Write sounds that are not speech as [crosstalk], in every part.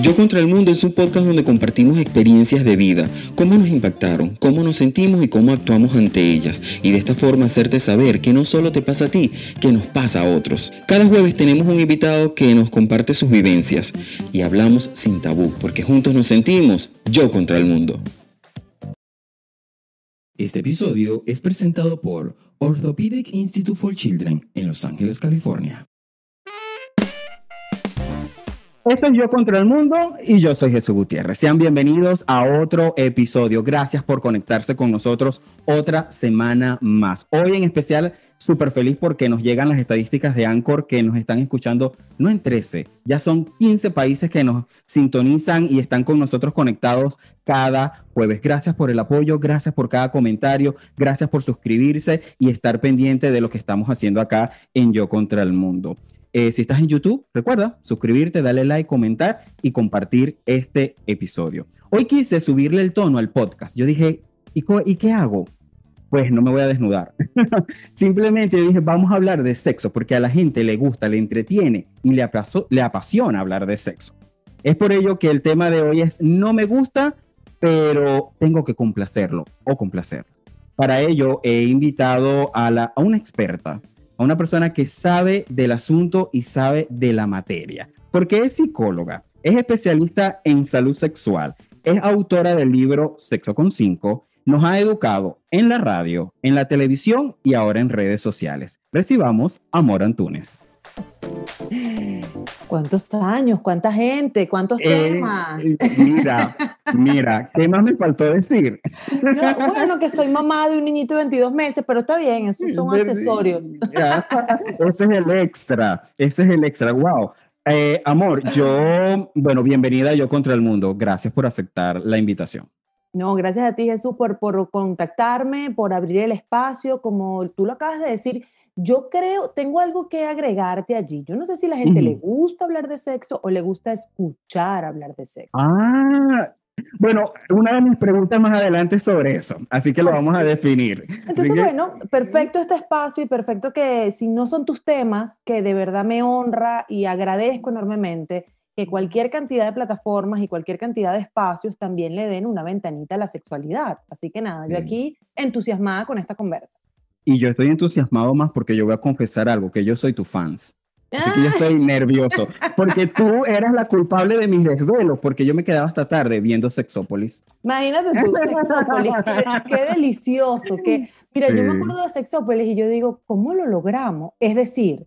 Yo contra el Mundo es un podcast donde compartimos experiencias de vida, cómo nos impactaron, cómo nos sentimos y cómo actuamos ante ellas. Y de esta forma hacerte saber que no solo te pasa a ti, que nos pasa a otros. Cada jueves tenemos un invitado que nos comparte sus vivencias y hablamos sin tabú, porque juntos nos sentimos yo contra el mundo. Este episodio es presentado por Orthopedic Institute for Children en Los Ángeles, California. Esto es Yo contra el Mundo y yo soy Jesús Gutiérrez. Sean bienvenidos a otro episodio. Gracias por conectarse con nosotros otra semana más. Hoy en especial, súper feliz porque nos llegan las estadísticas de Anchor que nos están escuchando, no en 13, ya son 15 países que nos sintonizan y están con nosotros conectados cada jueves. Gracias por el apoyo, gracias por cada comentario, gracias por suscribirse y estar pendiente de lo que estamos haciendo acá en Yo contra el Mundo. Eh, si estás en YouTube, recuerda suscribirte, darle like, comentar y compartir este episodio. Hoy quise subirle el tono al podcast. Yo dije, ¿y, ¿y qué hago? Pues no me voy a desnudar. [laughs] Simplemente dije, vamos a hablar de sexo, porque a la gente le gusta, le entretiene y le, le apasiona hablar de sexo. Es por ello que el tema de hoy es, no me gusta, pero tengo que complacerlo o complacer. Para ello he invitado a, la, a una experta a una persona que sabe del asunto y sabe de la materia, porque es psicóloga, es especialista en salud sexual, es autora del libro Sexo con 5, nos ha educado en la radio, en la televisión y ahora en redes sociales. Recibamos a Antunes. ¿Cuántos años? ¿Cuánta gente? ¿Cuántos eh, temas? Mira, mira, ¿qué más me faltó decir? bueno, que soy mamá de un niñito de 22 meses, pero está bien, esos son accesorios. ese es el extra, ese es el extra, wow. Eh, amor, yo, bueno, bienvenida a Yo contra el Mundo. Gracias por aceptar la invitación. No, gracias a ti Jesús por, por contactarme, por abrir el espacio, como tú lo acabas de decir yo creo, tengo algo que agregarte allí. Yo no sé si la gente le gusta hablar de sexo o le gusta escuchar hablar de sexo. Ah, bueno, una de mis preguntas más adelante es sobre eso, así que lo vamos a definir. Entonces, bueno, perfecto este espacio y perfecto que si no son tus temas, que de verdad me honra y agradezco enormemente que cualquier cantidad de plataformas y cualquier cantidad de espacios también le den una ventanita a la sexualidad. Así que nada, yo aquí entusiasmada con esta conversa. Y yo estoy entusiasmado más porque yo voy a confesar algo, que yo soy tu fans. Así que yo estoy nervioso, porque tú [laughs] eras la culpable de mis desvelos, porque yo me quedaba hasta tarde viendo Sexópolis. Imagínate tú, [laughs] Sexópolis, qué, delicioso. Que, mira, yo me acuerdo de Sexópolis y yo digo, ¿cómo lo logramos? Es decir,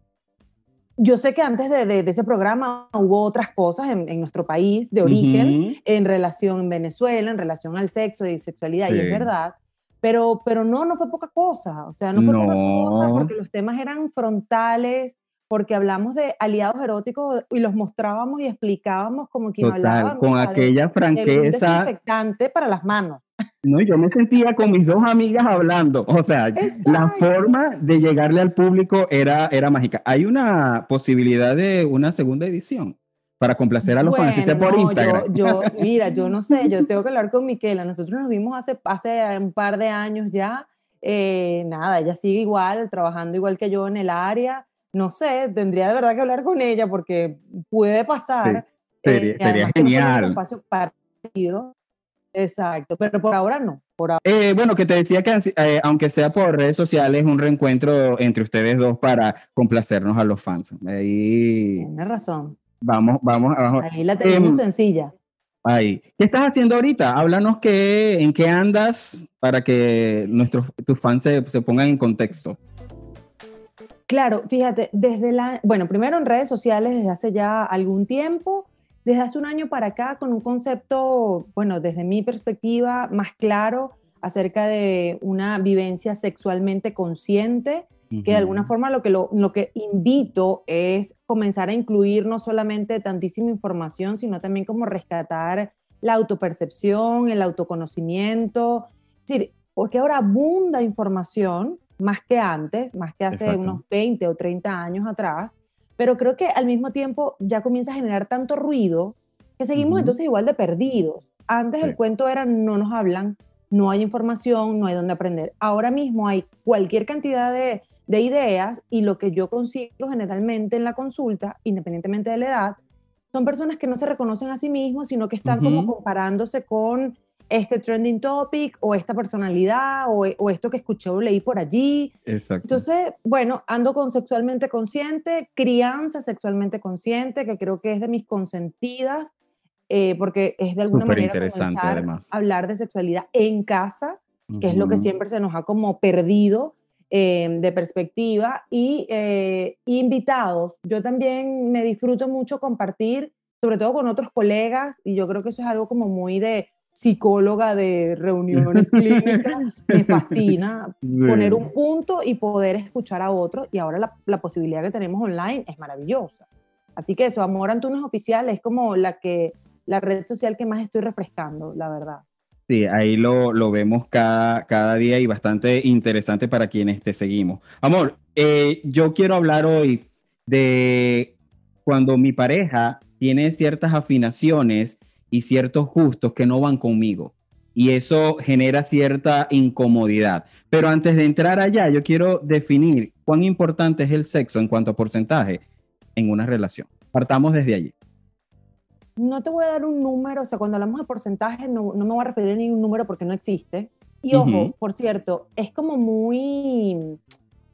yo sé que antes de, de, ese programa hubo otras cosas en, nuestro país de origen, en relación en Venezuela, en relación al sexo y sexualidad, y es verdad, pero, pero no, no fue poca cosa, o sea, no fue poca cosa porque los temas eran frontales, porque hablamos de aliados eróticos y los mostrábamos y explicábamos como quien hablaba. Con aquella franqueza. desinfectante para las manos. No, yo me sentía con mis dos amigas hablando. O sea, la forma de llegarle al público era, era mágica. ¿Hay una posibilidad de una segunda edición? Para complacer a los fans, por Instagram. Yo, [laughs] mira, yo no sé, yo tengo que hablar con Miquela. Nosotros nos vimos hace, hace un par de años ya. Eh, nada, ella sigue igual, trabajando igual que yo en el área. No sé, tendría de verdad que hablar con ella porque puede pasar. sería, eh, genial. espacio partido. Exacto, pero por ahora no. Por eh, bueno, que te decía que aunque sea por redes sociales, un reencuentro entre ustedes dos para complacernos a los fans. Ahí... Tienes razón. Vamos, vamos, abajo. Ahí la tenemos em, sencilla. Ahí. ¿Qué estás haciendo ahorita? Háblanos qué, en qué andas para que nuestros tus fans se, se pongan en contexto. Claro, fíjate, desde la, bueno, primero en redes sociales desde hace ya algún tiempo, desde hace un año para acá con un concepto, bueno, desde mi perspectiva más claro acerca de una vivencia sexualmente consciente, que de alguna forma lo que, lo, que invito es comenzar a incluir no solamente tantísima información, sino también como rescatar la autopercepción, el autoconocimiento, es decir, porque ahora abunda información más que antes, más que hace unos 20 o 30 años atrás, pero creo que al mismo tiempo ya comienza a generar tanto ruido que seguimos entonces igual de perdidos. Antes el cuento era no nos hablan, no hay información, no hay dónde aprender. Ahora mismo hay cualquier cantidad de, de ideas y lo que yo consigo generalmente en la consulta, independientemente de la edad, son personas que no se reconocen a sí mismos, sino que están como comparándose con este trending topic o esta personalidad o, esto que escuché o leí por allí. Exacto. Entonces, bueno, ando con sexualmente consciente, crianza sexualmente consciente, que creo que es de mis consentidas, eh, porque es de alguna manera interesante, además. hablar de sexualidad en casa, que es lo que siempre se nos ha como perdido eh, de perspectiva, y eh, invitados. Yo también me disfruto mucho compartir, sobre todo con otros colegas, y yo creo que eso es algo como muy de psicóloga de reuniones [laughs] clínicas, me fascina poner un punto y poder escuchar a otro. Y ahora la, la, posibilidad que tenemos online es maravillosa. Así que eso, Amor Antunes Oficial es como la, que, la red social que más estoy refrescando, la verdad. Sí, ahí lo, lo vemos cada, cada día y bastante interesante para quienes te seguimos. Amor, eh, yo quiero hablar hoy de cuando mi pareja tiene ciertas afinaciones y ciertos gustos que no van conmigo. Y eso genera cierta incomodidad. Pero antes de entrar allá, yo quiero definir cuán importante es el sexo en cuanto a porcentaje en una relación. Partamos desde allí. No te voy a dar un número, o sea, cuando hablamos de porcentaje no, no me voy a referir a ningún número porque no existe. Y ojo, por cierto, es como muy,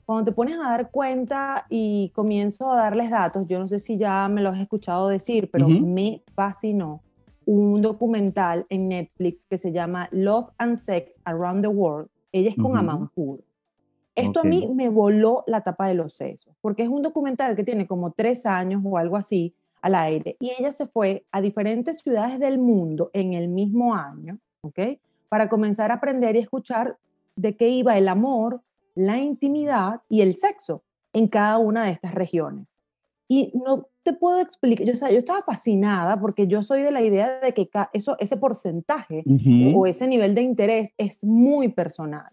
cuando te pones a dar cuenta y comienzo a darles datos, yo no sé si ya me lo has escuchado decir, pero me fascinó un documental en Netflix que se llama Love and Sex Around the World. Ella es con uh Esto a mí me voló la tapa de los sesos, porque es un documental que tiene como tres años o algo así al aire, y ella se fue a diferentes ciudades del mundo en el mismo año, ¿ok? Para comenzar a aprender y escuchar de qué iba el amor, la intimidad y el sexo en cada una de estas regiones. Y no te puedo explicar, yo, yo estaba fascinada porque yo soy de la idea de que eso, ese porcentaje o ese nivel de interés es muy personal.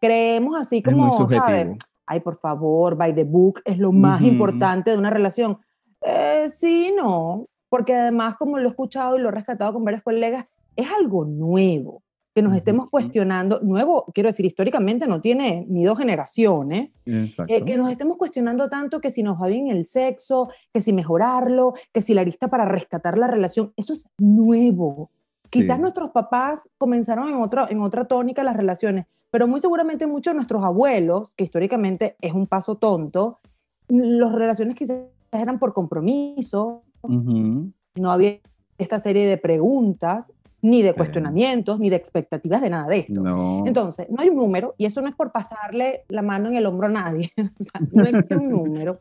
Creemos así como, ¿sabes? Ay, por favor, by the book es lo más importante de una relación. Eh, sí, no, porque además, como lo he escuchado y lo he rescatado con varios colegas, es algo nuevo que nos estemos cuestionando, nuevo, quiero decir, históricamente no tiene ni dos generaciones, eh, que nos estemos cuestionando tanto que si nos va bien el sexo, que si mejorarlo, que si la lista para rescatar la relación, eso es nuevo. Quizás nuestros papás comenzaron en, otro, en otra tónica las relaciones, pero muy seguramente muchos de nuestros abuelos, que históricamente es un paso tonto, las relaciones quizás eran por compromiso, no había esta serie de preguntas ni de cuestionamientos, ni de expectativas de nada de esto. Entonces, no hay un número, y eso no es por pasarle la mano en el hombro a nadie, [laughs] o sea, no existe un número.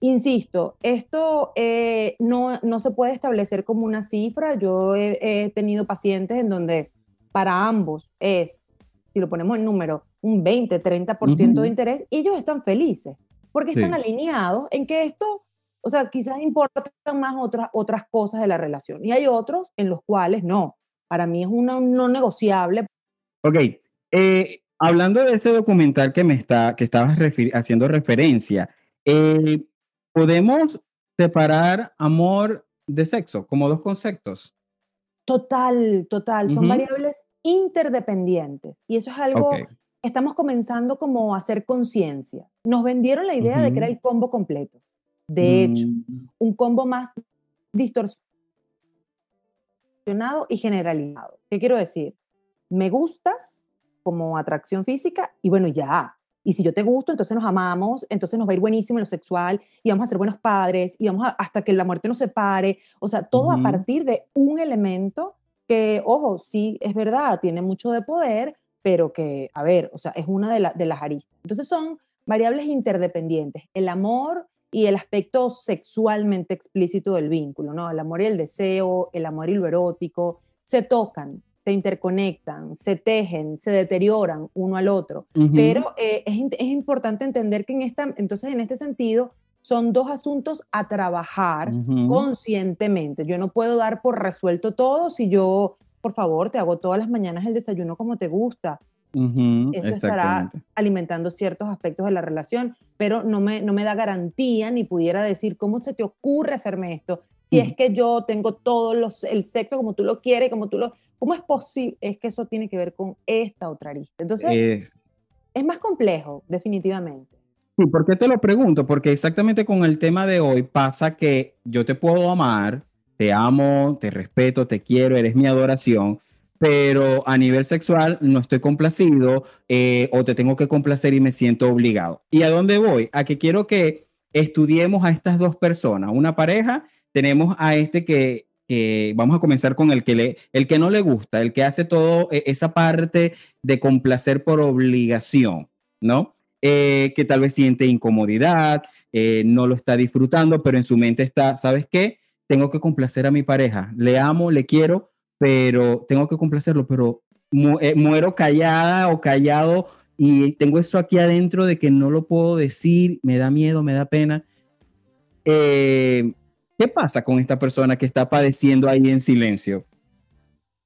Insisto, esto eh, no, no se puede establecer como una cifra. Yo he, tenido pacientes en donde para ambos es, si lo ponemos en número, un 20, 30% de interés, y ellos están felices, porque están alineados en que esto, o sea, quizás importan más otras, otras cosas de la relación. Y hay otros en los cuales no para mí es una no negociable. Ok, eh, hablando de ese documental que me está, que estabas haciendo referencia, eh, ¿podemos separar amor de sexo como dos conceptos? Total, total, son variables interdependientes y eso es algo que estamos comenzando como a hacer conciencia. Nos vendieron la idea de que era el combo completo. De hecho, mm. un combo más distorsionado y generalizado. ¿Qué quiero decir? Me gustas como atracción física y bueno, ya. Y si yo te gusto, entonces nos amamos, entonces nos va a ir buenísimo en lo sexual y vamos a ser buenos padres y vamos hasta que la muerte nos separe. O sea, todo a partir de un elemento que, ojo, sí, es verdad, tiene mucho de poder, pero que, a ver, o sea, es una de, de las aristas. Entonces son variables interdependientes. El amor y el aspecto sexualmente explícito del vínculo, ¿no? El amor y el deseo, el amor y lo erótico, se tocan, se interconectan, se tejen, se deterioran uno al otro. Pero eh, es, es, importante entender que en esta, entonces en este sentido son dos asuntos a trabajar conscientemente. Yo no puedo dar por resuelto todo si yo, por favor, te hago todas las mañanas el desayuno como te gusta. Eso estará alimentando ciertos aspectos de la relación, pero no me, no me da garantía ni pudiera decir cómo se te ocurre hacerme esto. Si es que yo tengo todo los, el sexo como tú lo quieres, como tú lo... ¿Cómo es posible? Es que eso tiene que ver con esta otra arista. Entonces, es, es más complejo, definitivamente. Sí, ¿por qué te lo pregunto? Porque exactamente con el tema de hoy pasa que yo te puedo amar, te amo, te respeto, te quiero, eres mi adoración, pero a nivel sexual no estoy complacido eh, o te tengo que complacer y me siento obligado. ¿Y a dónde voy? A que quiero que estudiemos a estas dos personas, una pareja, tenemos a este que, vamos a comenzar con el que, le, el que no le gusta, el que hace todo e, esa parte de complacer por obligación, ¿no? Eh, que tal vez siente incomodidad, eh, no lo está disfrutando, pero en su mente está, ¿sabes qué? Tengo que complacer a mi pareja, le amo, le quiero, pero tengo que complacerlo, pero eh, muero callada o callado y tengo eso aquí adentro de que no lo puedo decir, me da miedo, me da pena. Eh, ¿Qué pasa con esta persona que está padeciendo ahí en silencio?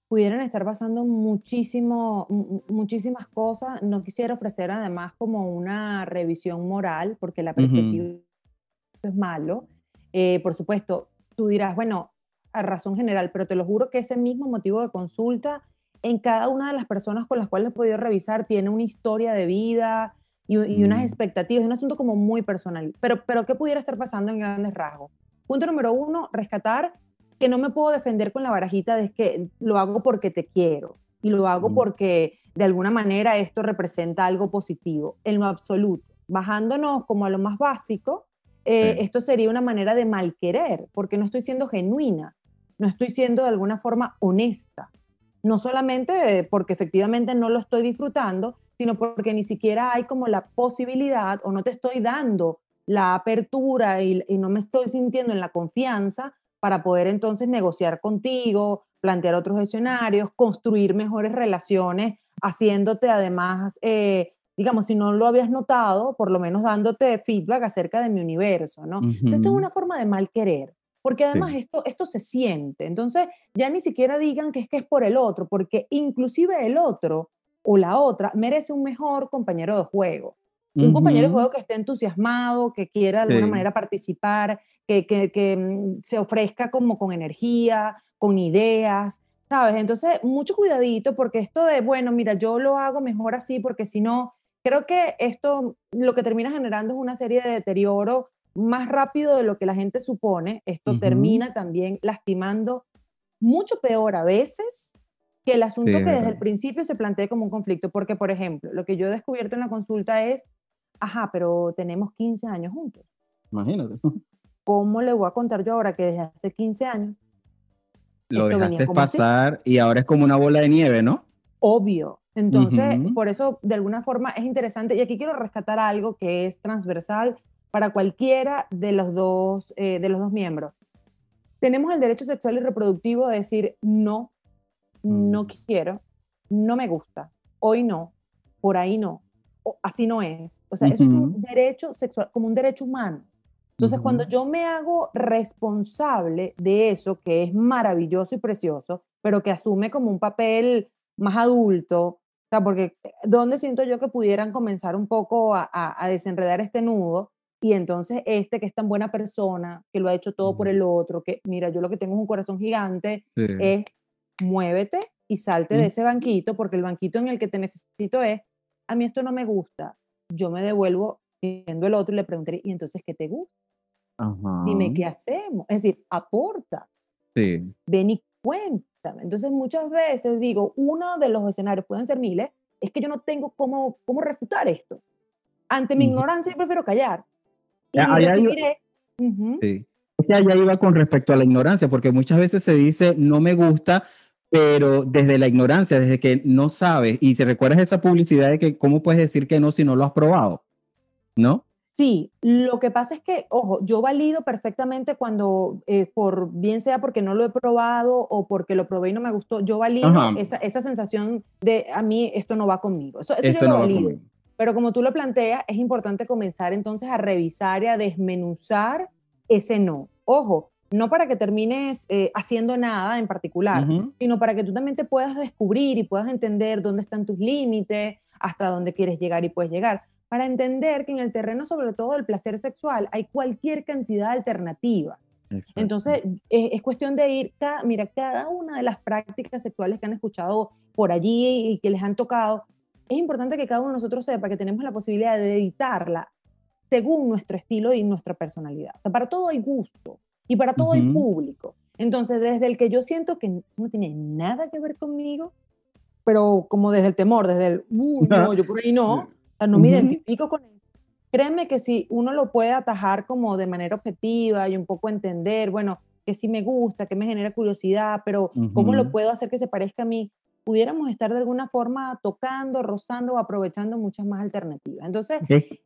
Pudieran estar pasando muchísimo, muchísimas cosas. No quisiera ofrecer además como una revisión moral, porque la perspectiva es malo. Eh, por supuesto, tú dirás, bueno, a razón general, pero te lo juro que ese mismo motivo de consulta en cada una de las personas con las cuales he podido revisar tiene una historia de vida y, unas mm. expectativas, es un asunto como muy personal. Pero, pero ¿qué pudiera estar pasando en grandes rasgos? Punto número uno, rescatar que no me puedo defender con la barajita de que lo hago porque te quiero y lo hago mm. porque de alguna manera esto representa algo positivo, en lo absoluto. Bajándonos como a lo más básico, eh, esto sería una manera de mal querer, porque no estoy siendo genuina no estoy siendo de alguna forma honesta. No solamente porque efectivamente no lo estoy disfrutando, sino porque ni siquiera hay como la posibilidad o no te estoy dando la apertura y, no me estoy sintiendo en la confianza para poder entonces negociar contigo, plantear otros escenarios, construir mejores relaciones, haciéndote además, eh, digamos, si no lo habías notado, por lo menos dándote feedback acerca de mi universo, ¿no? esto es una forma de mal querer porque además esto, esto se siente. Entonces, ya ni siquiera digan que es que es por el otro, porque inclusive el otro o la otra merece un mejor compañero de juego. Un compañero de juego que esté entusiasmado, que quiera de alguna manera participar, que, que, que, mm, se ofrezca como con energía, con ideas, ¿sabes? Entonces, mucho cuidadito porque esto de, bueno, mira, yo lo hago mejor así porque si no, creo que esto lo que termina generando es una serie de deterioro más rápido de lo que la gente supone, esto termina también lastimando mucho peor a veces que el asunto que desde el principio se plantea como un conflicto. Porque, por ejemplo, lo que yo he descubierto en la consulta es, ajá, pero tenemos 15 años juntos. Imagínate. ¿Cómo le voy a contar yo ahora que desde hace 15 años... Lo dejaste pasar y ahora es como una bola de nieve, ¿no? Obvio. Entonces, por eso, de alguna forma, es interesante. Y aquí quiero rescatar algo que es transversal para cualquiera de los dos, eh, de los dos miembros. Tenemos el derecho sexual y reproductivo de decir no, no mm. quiero, no me gusta, hoy no, por ahí no, así no es. O sea, eso es un derecho sexual, como un derecho humano. Entonces, cuando yo me hago responsable de eso, que es maravilloso y precioso, pero que asume como un papel más adulto, o sea, porque ¿dónde siento yo que pudieran comenzar un poco a, a desenredar este nudo? Y entonces este que es tan buena persona, que lo ha hecho todo por el otro, que mira, yo lo que tengo es un corazón gigante, es muévete y salte de ese banquito, porque el banquito en el que te necesito es, a mí esto no me gusta, yo me devuelvo siendo el otro y le preguntaré, ¿y entonces qué te gusta? Dime qué hacemos. Es decir, aporta. Sí. Ven y cuéntame. Entonces muchas veces digo, uno de los escenarios, pueden ser miles, es que yo no tengo cómo, cómo refutar esto. Ante mi ignorancia yo prefiero callar allá iba con respecto a la ignorancia, porque muchas veces se dice no me gusta, pero desde la ignorancia, desde que no sabes, y te recuerdas esa publicidad de que cómo puedes decir que no si no lo has probado, ¿no? Sí, lo que pasa es que, ojo, yo valido perfectamente cuando, eh, por bien sea porque no lo he probado o porque lo probé y no me gustó, yo valido esa, esa, sensación de a mí esto no va conmigo. Eso, eso yo lo valido. Pero como tú lo planteas, es importante comenzar entonces a revisar y a desmenuzar ese no. Ojo, no para que termines eh, haciendo nada en particular, sino para que tú también te puedas descubrir y puedas entender dónde están tus límites, hasta dónde quieres llegar y puedes llegar. Para entender que en el terreno, sobre todo del placer sexual, hay cualquier cantidad de alternativas. Entonces, es, cuestión de ir, mira, cada una de las prácticas sexuales que han escuchado por allí y que les han tocado, es importante que cada uno de nosotros sepa que tenemos la posibilidad de editarla según nuestro estilo y nuestra personalidad. O sea, para todo hay gusto y para todo hay público. Entonces, desde el que yo siento que no tiene nada que ver conmigo, pero como desde el temor, desde el, uy, no, yo por ahí no, [laughs] no me identifico con él. Créeme que si uno lo puede atajar como de manera objetiva y un poco entender, bueno, que sí me gusta, que me genera curiosidad, pero ¿cómo lo puedo hacer que se parezca a mí? Pudiéramos estar de alguna forma tocando, rozando o aprovechando muchas más alternativas. Entonces,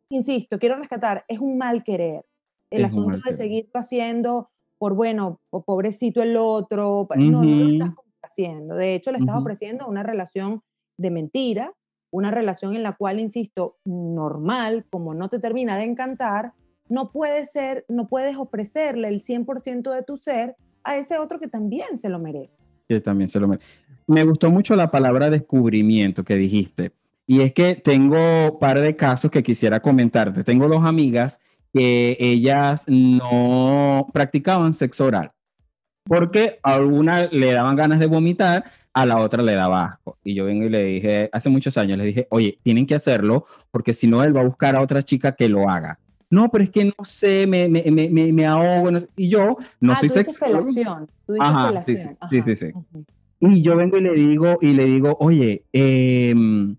insisto, quiero rescatar, es un mal querer. El asunto de seguir haciendo por, bueno, o pobrecito el otro, no, no lo estás haciendo. De hecho, le estás ofreciendo una relación de mentira, una relación en la cual, insisto, normal, como no te termina de encantar, no puedes ser, no puedes ofrecerle el 100% de tu ser a ese otro que también se lo merece. Que también se lo merece. Me gustó mucho la palabra descubrimiento que dijiste. Y es que tengo un par de casos que quisiera comentarte. Tengo dos amigas que ellas no practicaban sexo oral porque a una le daban ganas de vomitar, a la otra le daba asco. Y yo vengo y le dije, hace muchos años, le dije, oye, tienen que hacerlo porque si no, él va a buscar a otra chica que lo haga. No, pero es que no sé, me, me, me, me ahogo. y yo no ah, soy sexual. Tú dices Ajá, sí, sí, sí, sí, Y yo vengo y le digo, y le digo, oye, em,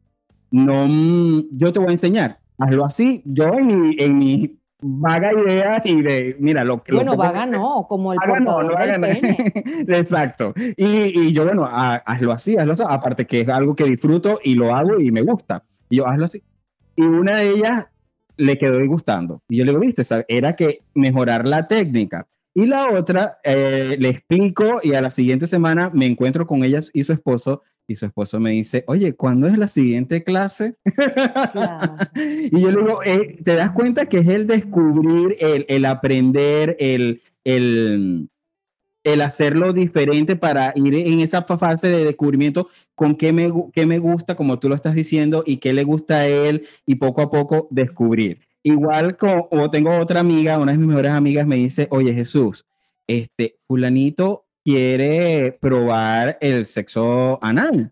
no, yo te voy a enseñar. Hazlo así. Yo en mi, en mi vaga idea y de, mira, lo que... Bueno, vaga no, como el portador del pene. [laughs] Exacto. Y, y, yo, bueno, hazlo así, hazlo así. Aparte que es algo que disfruto y lo hago y me gusta. Y yo, hazlo así. Y una de ellas le quedó gustando. Y yo le digo, viste, era que mejorar la técnica. Y la otra, eh, le explico y a la siguiente semana me encuentro con ella y su esposo y su esposo me dice, oye, ¿cuándo es la siguiente clase? [laughs] y yo le digo, eh, ¿te das cuenta que es el descubrir, el, el aprender, el, el, el, hacerlo diferente para ir en esa fase de descubrimiento con qué me, qué me gusta, como tú lo estás diciendo, y qué le gusta a él, y poco a poco descubrir. Igual como tengo otra amiga, una de mis mejores amigas me dice, oye Jesús, este fulanito quiere probar el sexo anal.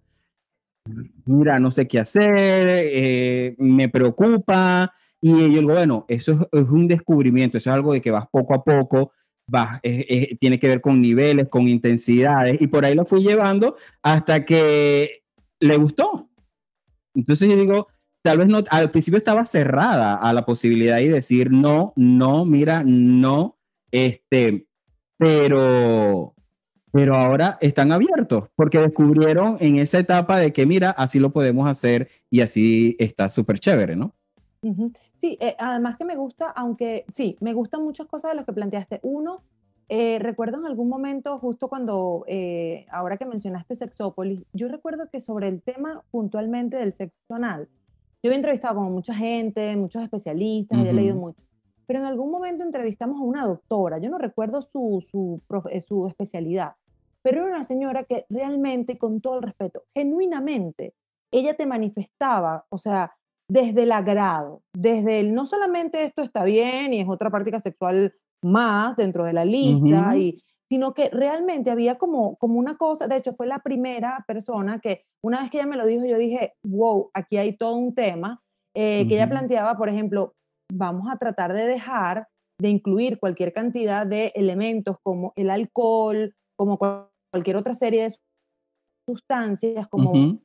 Mira, no sé qué hacer, eh, me preocupa. Y yo digo, bueno, eso es, un descubrimiento, eso es algo de que vas poco a poco, vas, tiene que ver con niveles, con intensidades, y por ahí lo fui llevando hasta que le gustó. Entonces yo digo, tal vez no, al principio estaba cerrada a la posibilidad y decir no, no, mira, no, este, pero, pero ahora están abiertos porque descubrieron en esa etapa de que, mira, así lo podemos hacer y así está súper chévere, ¿no? Sí, eh, además que me gusta, aunque sí, me gustan muchas cosas de lo que planteaste. Uno, eh, recuerdo en algún momento, justo cuando, eh, ahora que mencionaste Sexópolis, yo recuerdo que sobre el tema puntualmente del sexo anal, yo he entrevistado como mucha gente, muchos especialistas, he leído mucho pero en algún momento entrevistamos a una doctora, yo no recuerdo su, su, eh, su especialidad, pero era una señora que realmente, con todo el respeto, genuinamente, ella te manifestaba, o sea, desde el agrado, desde el no solamente esto está bien y es otra práctica sexual más dentro de la lista, y, sino que realmente había como, como una cosa, de hecho fue la primera persona que una vez que ella me lo dijo, yo dije, wow, aquí hay todo un tema, eh, que ella planteaba, por ejemplo, vamos a tratar de dejar de incluir cualquier cantidad de elementos como el alcohol, como cualquier otra serie de sustancias, como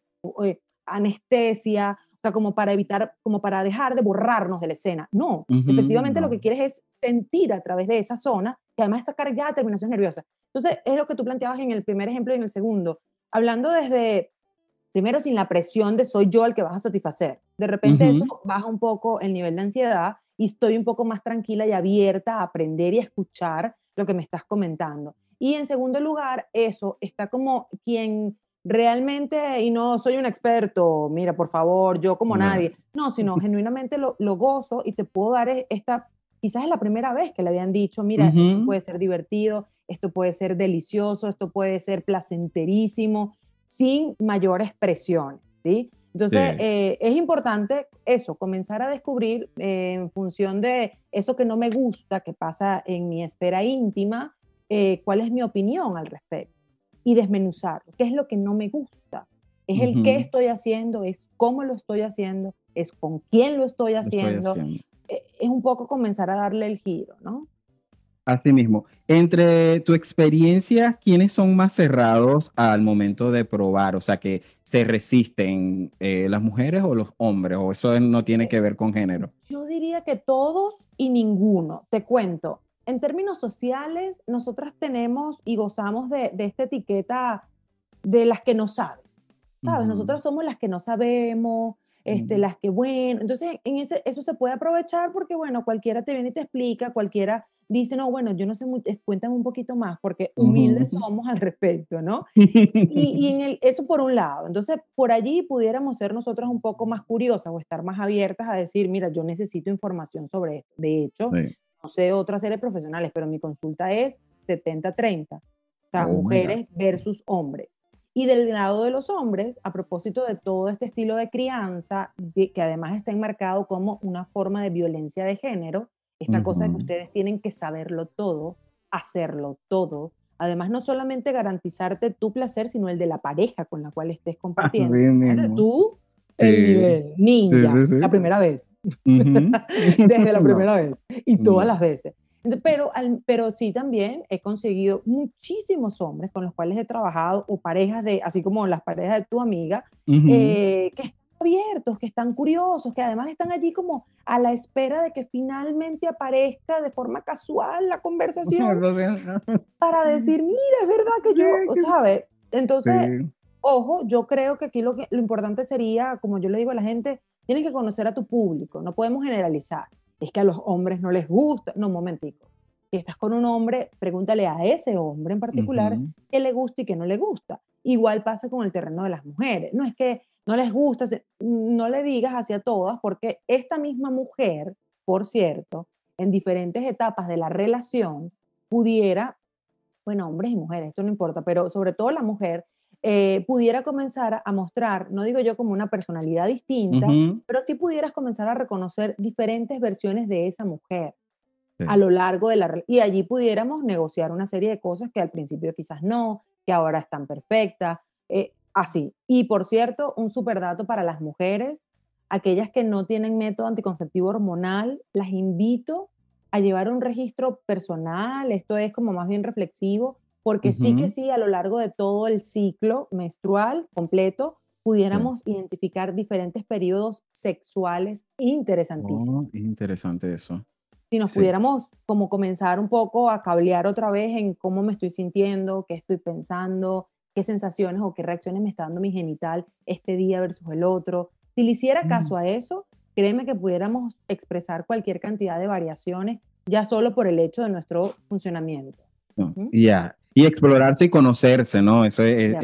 eh, anestesia, o sea, como para evitar, como para dejar de borrarnos de la escena. No, efectivamente lo que quieres es sentir a través de esa zona, que además está cargada de terminación nerviosa. Entonces, es lo que tú planteabas en el primer ejemplo y en el segundo, hablando desde primero sin la presión de soy yo el que vas a satisfacer. De repente eso baja un poco el nivel de ansiedad y estoy un poco más tranquila y abierta a aprender y a escuchar lo que me estás comentando. Y en segundo lugar, eso está como quien realmente, y no soy un experto, mira, por favor, yo como nadie, no, sino [laughs] genuinamente lo, lo, gozo y te puedo dar esta, quizás es la primera vez que le habían dicho, mira, esto puede ser divertido, esto puede ser delicioso, esto puede ser placenterísimo, sin mayores presiones, ¿sí? Entonces, eh, es importante eso, comenzar a descubrir eh, en función de eso que no me gusta, que pasa en mi esfera íntima, eh, cuál es mi opinión al respecto y desmenuzarlo. ¿Qué es lo que no me gusta? Es el qué estoy haciendo, es cómo lo estoy haciendo, es con quién lo estoy haciendo. Es un poco comenzar a darle el giro, ¿no? Así mismo. Entre tu experiencia, ¿quiénes son más cerrados al momento de probar? O sea, que se resisten eh, las mujeres o los hombres, o eso no tiene que ver con género. Yo diría que todos y ninguno. Te cuento. En términos sociales, nosotras tenemos y gozamos de, de esta etiqueta de las que no saben. ¿Sabes? Nosotras somos las que no sabemos, este, las que, bueno, entonces en ese, eso se puede aprovechar porque, bueno, cualquiera te viene y te explica, cualquiera dice, no, bueno, yo no sé, cuéntame un poquito más, porque humildes somos al respecto, ¿no? y, [laughs] en el, eso por un lado. Entonces, por allí pudiéramos ser nosotras un poco más curiosas o estar más abiertas a decir, mira, yo necesito información sobre esto. De hecho, no sé otras series profesionales, pero mi consulta es 70-30, o sea, oh, mujeres versus hombres. Y del lado de los hombres, a propósito de todo este estilo de crianza, que además está enmarcado como una forma de violencia de género, esta cosa de que ustedes tienen que saberlo todo, hacerlo todo, además no solamente garantizarte tu placer, sino el de la pareja con la cual estés compartiendo. Tú, el nivel, ninja, la primera vez, [laughs] desde la [laughs] primera vez y todas las veces. Pero, pero sí también he conseguido muchísimos hombres con los cuales he trabajado o parejas de, así como las parejas de tu amiga, eh, que están abiertos, que están curiosos, que además están allí como a la espera de que finalmente aparezca de forma casual la [laughs] conversación para decir, mira, es verdad que yo, ¿sabes? Entonces, ojo, yo creo que aquí lo, que, lo importante sería, como yo le digo a la gente, tienes que conocer a tu público, no podemos generalizar es que a los hombres no les gusta. No, un momentico. Si estás con un hombre, pregúntale a ese hombre en particular qué le gusta y qué no le gusta. Igual pasa con el terreno de las mujeres. No es que no les gusta, no le digas hacia todas, porque esta misma mujer, por cierto, en diferentes etapas de la relación, pudiera, bueno, hombres y mujeres, esto no importa, pero sobre todo la mujer, eh, pudiera comenzar a mostrar, no digo yo como una personalidad distinta, pero sí pudieras comenzar a reconocer diferentes versiones de esa mujer a lo largo de la... Y allí pudiéramos negociar una serie de cosas que al principio quizás no, que ahora están perfectas, eh, así. Y por cierto, un super dato para las mujeres, aquellas que no tienen método anticonceptivo hormonal, las invito a llevar un registro personal, esto es como más bien reflexivo, porque sí que sí, a lo largo de todo el ciclo menstrual completo, pudiéramos identificar diferentes periodos sexuales interesantísimos. Oh, interesante eso. Si nos pudiéramos como comenzar un poco a cablear otra vez en cómo me estoy sintiendo, qué estoy pensando, qué sensaciones o qué reacciones me está dando mi genital este día versus el otro. Si le hiciera caso a eso, créeme que pudiéramos expresar cualquier cantidad de variaciones ya solo por el hecho de nuestro funcionamiento. Ya, y explorarse y conocerse, ¿no? Eso es,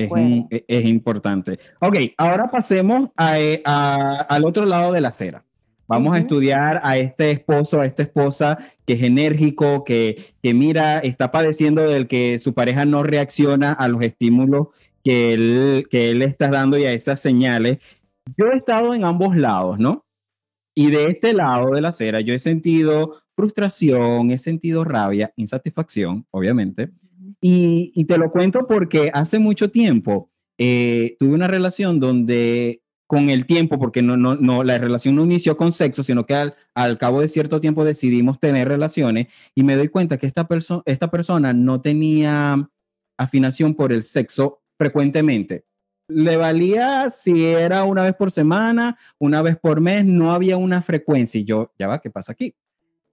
es, importante. Ok, ahora pasemos eh, a, al otro lado de la acera. Vamos a estudiar a este esposo, a esta esposa que es enérgico, que, que mira, está padeciendo del que su pareja no reacciona a los estímulos que él, que él está dando y a esas señales. Yo he estado en ambos lados, ¿no? Y de este lado de la acera yo he sentido frustración, he sentido rabia, insatisfacción, obviamente y, te lo cuento porque hace mucho tiempo eh, tuve una relación donde con el tiempo, porque no, no, no, la relación no inició con sexo, sino que al, al cabo de cierto tiempo decidimos tener relaciones y me doy cuenta que esta, persona esta persona no tenía afinación por el sexo frecuentemente. Le valía si era una vez por semana, una vez por mes, no había una frecuencia. Y yo, ya va, ¿qué pasa aquí?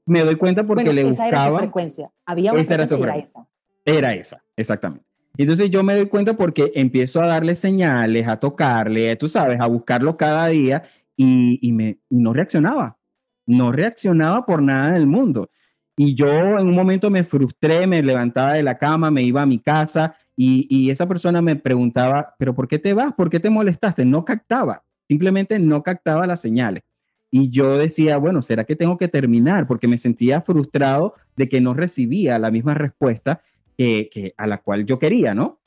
Me doy cuenta porque le esa Era su frecuencia. Había una frecuencia, era, esa. Era esa, exactamente. Entonces yo me doy cuenta porque empiezo a darle señales, a tocarle, tú sabes, a buscarlo cada día y, me, no reaccionaba. No reaccionaba por nada del mundo. Y yo en un momento me frustré, me levantaba de la cama, me iba a mi casa y, y, esa persona me preguntaba, pero ¿por qué te vas? ¿Por qué te molestaste? No captaba, simplemente no captaba las señales. Y yo decía, bueno, ¿será que tengo que terminar? Porque me sentía frustrado de que no recibía la misma respuesta que, a la cual yo quería, ¿no?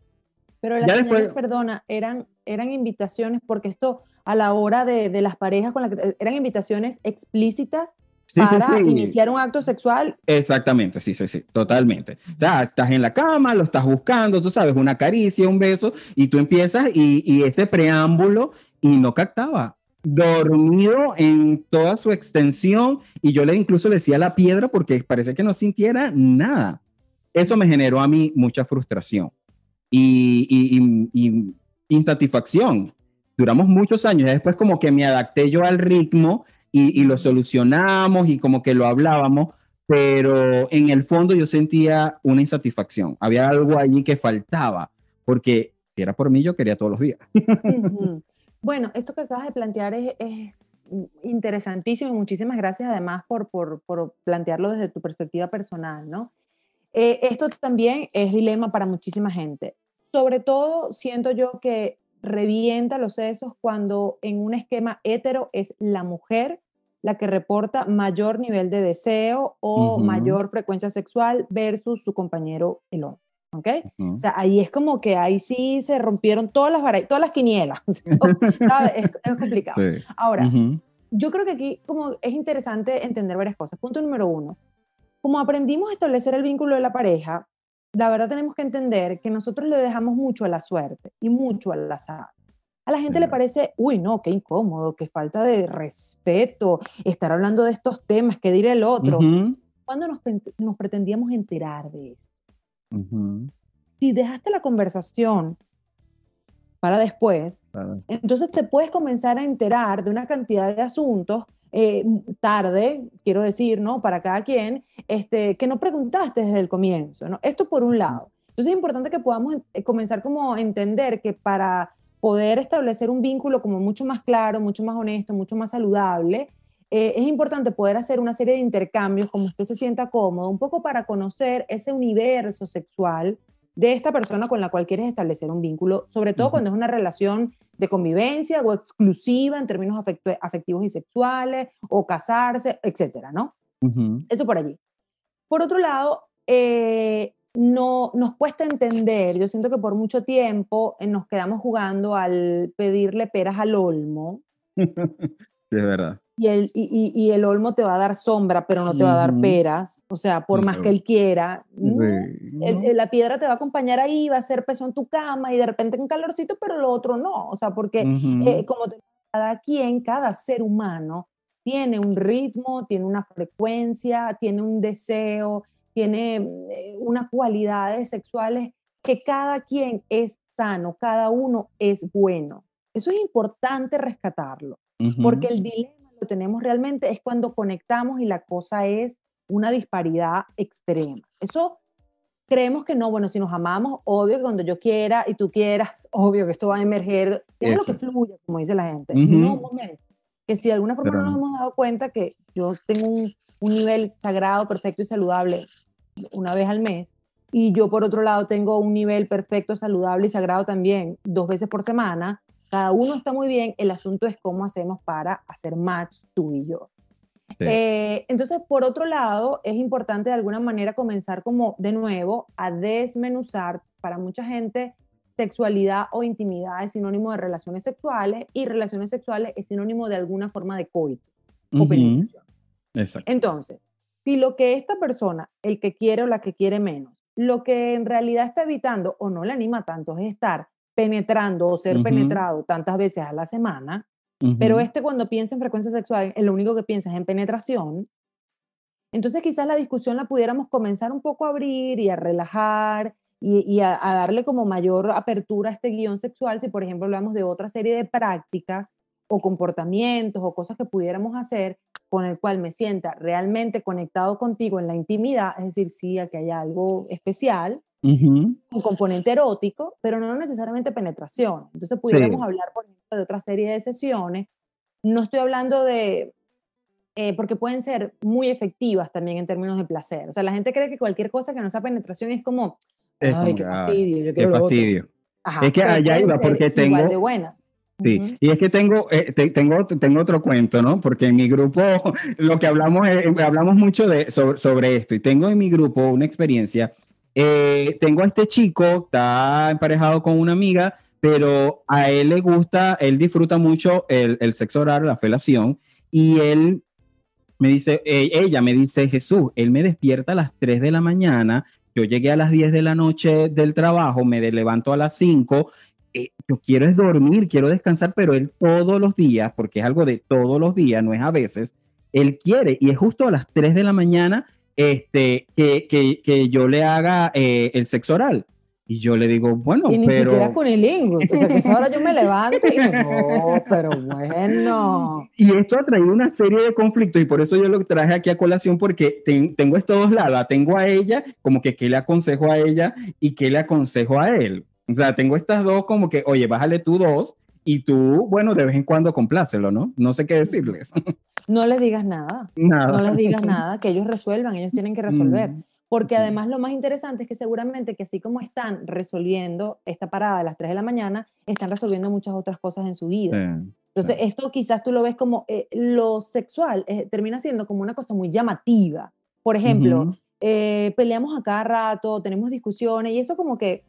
Pero las señales, perdona, eran, eran invitaciones, porque esto a la hora de, de las parejas con las que eran invitaciones explícitas para iniciar un acto sexual. Exactamente, sí, sí, sí, totalmente. O sea, estás en la cama, lo estás buscando, tú sabes, una caricia, un beso, y tú empiezas y, y ese preámbulo y no captaba. dormido en toda su extensión y yo le incluso le decía la piedra porque parece que no sintiera nada. Eso me generó a mí mucha frustración y, insatisfacción. Duramos muchos años y después como que me adapté yo al ritmo y, lo solucionamos y como que lo hablábamos, pero en el fondo yo sentía una insatisfacción. Había algo allí que faltaba, porque si era por mí yo quería todos los días. [laughs] Bueno, esto que acabas de plantear es, interesantísimo. Muchísimas gracias además por, plantearlo desde tu perspectiva personal, ¿no? Eh, esto también es dilema para muchísima gente. Sobre todo siento yo que revienta los sesos cuando en un esquema hetero es la mujer la que reporta mayor nivel de deseo o mayor frecuencia sexual versus su compañero el hombre. ¿Ok? O sea, ahí es como que ahí sí se rompieron todas las, todas las quinielas. [laughs] Es, complicado. Ahora, yo creo que aquí como es interesante entender varias cosas. Punto número uno, como aprendimos a establecer el vínculo de la pareja, la verdad tenemos que entender que nosotros le dejamos mucho a la suerte y mucho al azar. A la gente le parece, uy, no, qué incómodo, qué falta de respeto, estar hablando de estos temas, qué dirá el otro. ¿Cuándo nos, nos pretendíamos enterar de eso? Si dejaste la conversación para después, entonces te puedes comenzar a enterar de una cantidad de asuntos eh, tarde, quiero decir, ¿no? Para cada quien, este, que no preguntaste desde el comienzo, ¿no? Esto por un lado. Entonces es importante que podamos eh, comenzar como a entender que para poder establecer un vínculo como mucho más claro, mucho más honesto, mucho más saludable, eh, es importante poder hacer una serie de intercambios como usted se sienta cómodo, un poco para conocer ese universo sexual de esta persona con la cual quieres establecer un vínculo, sobre todo cuando es una relación de convivencia o exclusiva en términos afectivos y sexuales, o casarse, etcétera, ¿no? Eso por allí. Por otro lado, eh, no, nos cuesta entender, yo siento que por mucho tiempo eh, nos quedamos jugando al pedirle peras al olmo. [laughs] Sí, es verdad y el, y, y, el olmo te va a dar sombra, pero no te va a dar peras. O sea, por más que él quiera, la piedra te va a acompañar ahí, va a ser peso en tu cama y de repente un calorcito, pero lo otro no. O sea, porque eh, como cada quien, cada ser humano tiene un ritmo, tiene una frecuencia, tiene un deseo, tiene eh, unas cualidades sexuales que cada quien es sano, cada uno es bueno. Eso es importante rescatarlo, porque el dilema tenemos realmente es cuando conectamos y la cosa es una disparidad extrema. Eso creemos que no, bueno, si nos amamos, obvio que cuando yo quiera y tú quieras, [laughs] obvio que esto va a emerger, es lo que fluye, como dice la gente. No, momento, que si de alguna forma no nos hemos dado cuenta que yo tengo un, un nivel sagrado, perfecto y saludable una vez al mes, y yo por otro lado tengo un nivel perfecto, saludable y sagrado también dos veces por semana, cada uno está muy bien, el asunto es cómo hacemos para hacer match tú y yo. Eh, entonces, por otro lado, es importante de alguna manera comenzar como de nuevo a desmenuzar para mucha gente sexualidad o intimidad es sinónimo de relaciones sexuales y relaciones sexuales es sinónimo de alguna forma de coito o penetración. Exacto. Entonces, si lo que esta persona, el que quiere o la que quiere menos, lo que en realidad está evitando o no le anima tanto es estar penetrando o ser penetrado tantas veces a la semana, pero este cuando piensa en frecuencia sexual, lo único que piensa es en penetración, entonces quizás la discusión la pudiéramos comenzar un poco a abrir y a relajar y, a, darle como mayor apertura a este guion sexual si por ejemplo hablamos de otra serie de prácticas o comportamientos o cosas que pudiéramos hacer con el cual me sienta realmente conectado contigo en la intimidad, es decir, sí, que haya algo especial, un componente erótico, pero no necesariamente penetración. Entonces pudiéramos hablar, por ejemplo, de otra serie de sesiones. No estoy hablando de, eh, porque pueden ser muy efectivas también en términos de placer. O sea, la gente cree que cualquier cosa que no sea penetración es como, ay, qué fastidio, yo quiero qué fastidio. es que allá iba porque tengo... de buenas. Sí, y es que tengo, eh, tengo, tengo otro cuento, ¿no? Porque en mi grupo [laughs] lo que hablamos, hablamos mucho de, sobre, sobre, esto y tengo en mi grupo una experiencia eh, tengo a este chico, está emparejado con una amiga, pero a él le gusta, él disfruta mucho el, sexo oral, la felación, y él me dice, eh, ella me dice, Jesús, él me despierta a las 3 de la mañana, yo llegué a las 10 de la noche del trabajo, me levanto a las 5 eh, yo quiero dormir, quiero descansar, pero él todos los días, porque es algo de todos los días, no es a veces, él quiere y es justo a las 3 de la mañana este, que, que, que yo le haga eh, el sexo oral. Y yo le digo, bueno, y ni pero... siquiera cunilingus. O sea, que ahora yo me levanto y digo, no, pero bueno. [laughs] Y esto ha traído una serie de conflictos y por eso yo lo traje aquí a colación porque tengo estos dos lados. Tengo a ella como que qué le aconsejo a ella y qué le aconsejo a él. O sea, tengo estas dos como que, oye, bájale tú dos y tú, bueno, de vez en cuando complácelo, ¿no? No sé qué decirles. [laughs] No les digas nada. Nada. No les digas [laughs] nada, que ellos resuelvan, ellos tienen que resolver. Mm. Porque además lo más interesante es que seguramente que así como están resolviendo esta parada a las 3 de la mañana, están resolviendo muchas otras cosas en su vida. Sí, Entonces, esto quizás tú lo ves como eh, lo sexual, eh, termina siendo como una cosa muy llamativa. Por ejemplo, Ujú. eh, peleamos a cada rato, tenemos discusiones y eso como que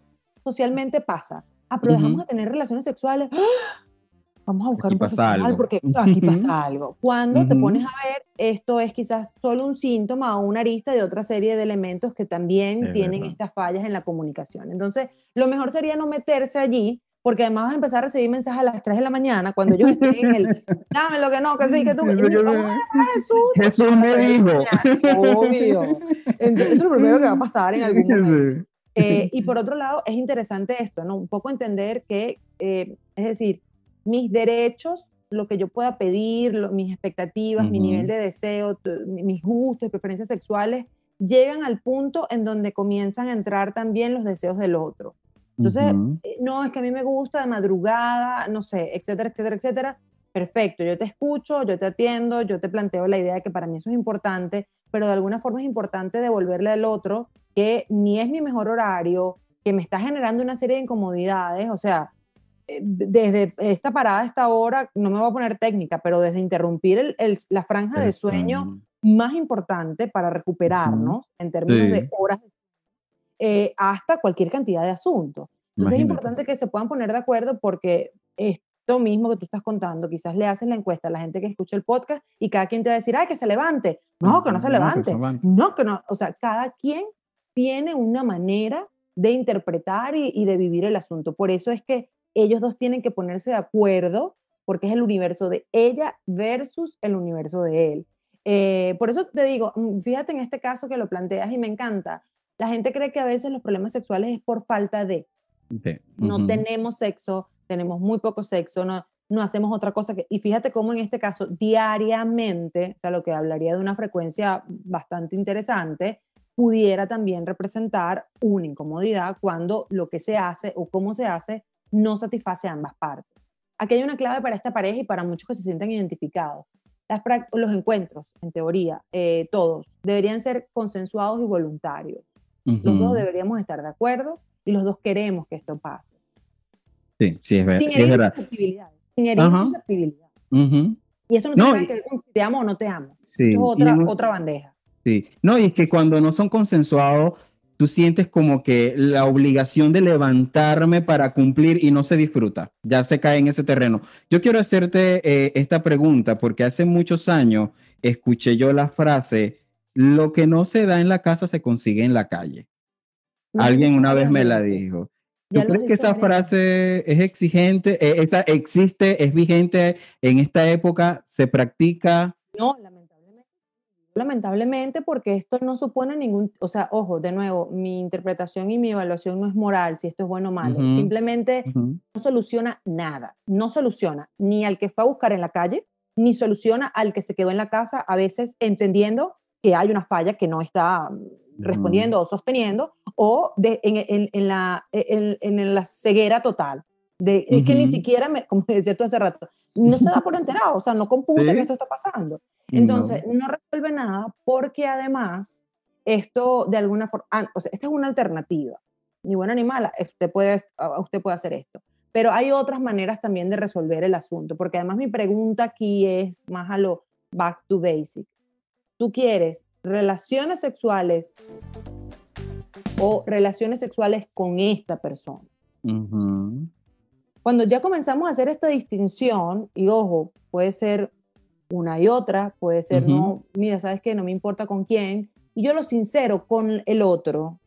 socialmente pasa. Ah, pero dejamos de tener relaciones sexuales. ¡Ah! Vamos a buscar Aquí un profesional algo. porque aquí pasa algo. Cuando te Ujú. pones a ver, esto es quizás solo un síntoma o una arista de otra serie de elementos que también Es tienen verdad. estas fallas en la comunicación. Entonces, lo mejor sería no meterse allí porque además vas a empezar a recibir mensajes a las 3 de la mañana cuando ellos estén en el, [laughs] dame lo que no, que sí, que tú, me- "Ah, Jesús, Jesús me dijo. Obvio. Entonces, eso es lo primero que va a [laughs] pasar en algún momento. Eh, [laughs] y por otro lado, es interesante esto, ¿no? Un poco entender que, eh, es decir, mis derechos, lo que yo pueda pedir, lo- mis expectativas, mi Ujú. nivel de deseo, mi- mis gustos preferencias sexuales, llegan al punto en donde comienzan a entrar también los deseos del otro. Entonces, Ujú. eh, no, es que a mí me gusta de madrugada, no sé, etcétera, etcétera, etcétera. Perfecto, yo te escucho, yo te atiendo, yo te planteo la idea de que para mí eso es importante, pero de alguna forma es importante devolverle al otro que ni es mi mejor horario, que me está generando una serie de incomodidades, o sea, eh, desde esta parada a esta hora, no me voy a poner técnica, pero desde interrumpir el- el- la franja de sueño más importante para recuperarnos en términos de Sí. horas, eh, hasta cualquier cantidad de asuntos. Entonces es Imagínate. importante que se puedan poner de acuerdo porque esto mismo que tú estás contando, quizás le haces la encuesta a la gente que escucha el podcast y cada quien te va a decir, ay, que se levante. No, que no se No, que se levante. levante. No, que no. O sea, cada quien tiene una manera de interpretar y, y de vivir el asunto. Por eso es que ellos dos tienen que ponerse de acuerdo porque es el universo de ella versus el universo de él. Eh, por eso te digo, mm, fíjate en este caso que lo planteas y me encanta. La gente cree que a veces los problemas sexuales es por falta de, no tenemos sexo, tenemos muy poco sexo, no, no hacemos otra cosa que... Y fíjate cómo en este caso, diariamente, o sea, lo que hablaría de una frecuencia bastante interesante, pudiera también representar una incomodidad cuando lo que se hace o cómo se hace no satisface a ambas partes. Aquí hay una clave para esta pareja y para muchos que se sientan identificados. Las los encuentros, en teoría, eh, todos, deberían ser consensuados y voluntarios. Los dos deberíamos estar de acuerdo y los dos queremos que esto pase. Sí, sí, es, ver- Sin sí es verdad. Sin herir Ajá. susceptibilidades. Ujú. Y esto no No, tiene nada y- que ver con si te amo o no te amo. Sí, Esto es otra, no- otra bandeja. Sí. No, y es que cuando no son consensuados, tú sientes como que la obligación de levantarme para cumplir y no se disfruta, ya se cae en ese terreno. Yo quiero hacerte eh, esta pregunta porque hace muchos años escuché yo la frase, lo que no se da en la casa se consigue en la calle. Alguien una vez me la dijo. ¿Tú crees que esa frase es exigente, eh, esa existe, es vigente en esta época, se practica? No, lamentablemente. Lamentablemente, porque esto no supone ningún, o sea, ojo, de nuevo, mi interpretación y mi evaluación no es moral, si esto es bueno o malo. Simplemente no soluciona nada. No soluciona ni al que fue a buscar en la calle, ni soluciona al que se quedó en la casa, a veces entendiendo que hay una falla que no está mm, respondiendo o sosteniendo, o de- en, en- en la, en, la ceguera total. De, Es que ni siquiera, me, como decía tú hace rato, no se da por enterado, o sea, no computa Sí. que esto está pasando. No. Entonces, no. resuelve nada porque además esto de alguna forma, ah, o sea, esta es una alternativa, ni buena ni mala, usted puede, usted puede hacer esto. Pero hay otras maneras también de resolver el asunto, porque además mi pregunta aquí es más a lo back to basic. ¿Tú quieres relaciones sexuales o relaciones sexuales con esta persona? Ujú. Cuando ya comenzamos a hacer esta distinción, y ojo, puede ser una y otra, puede ser, Ujú. no, mira, sabes que no me importa con quién, y yo lo sincero con el otro,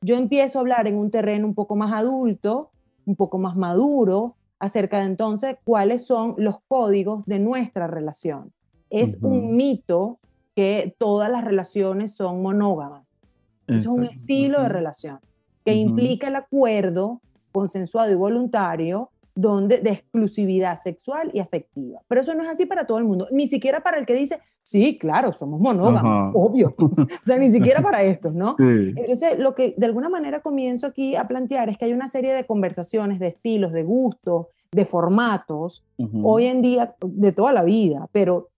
yo empiezo a hablar en un terreno un poco más adulto un poco más maduro acerca de entonces cuáles son los códigos de nuestra relación. Es un mito que todas las relaciones son monógamas. Es un estilo de relación que implica el acuerdo consensuado y voluntario donde, de exclusividad sexual y afectiva. Pero eso no es así para todo el mundo, ni siquiera para el que dice, sí, claro, somos monógamos, obvio. [laughs] o sea, ni siquiera para estos, ¿no? Entonces, lo que de alguna manera comienzo aquí a plantear es que hay una serie de conversaciones, de estilos, de gustos, de formatos, hoy en día, de toda la vida, pero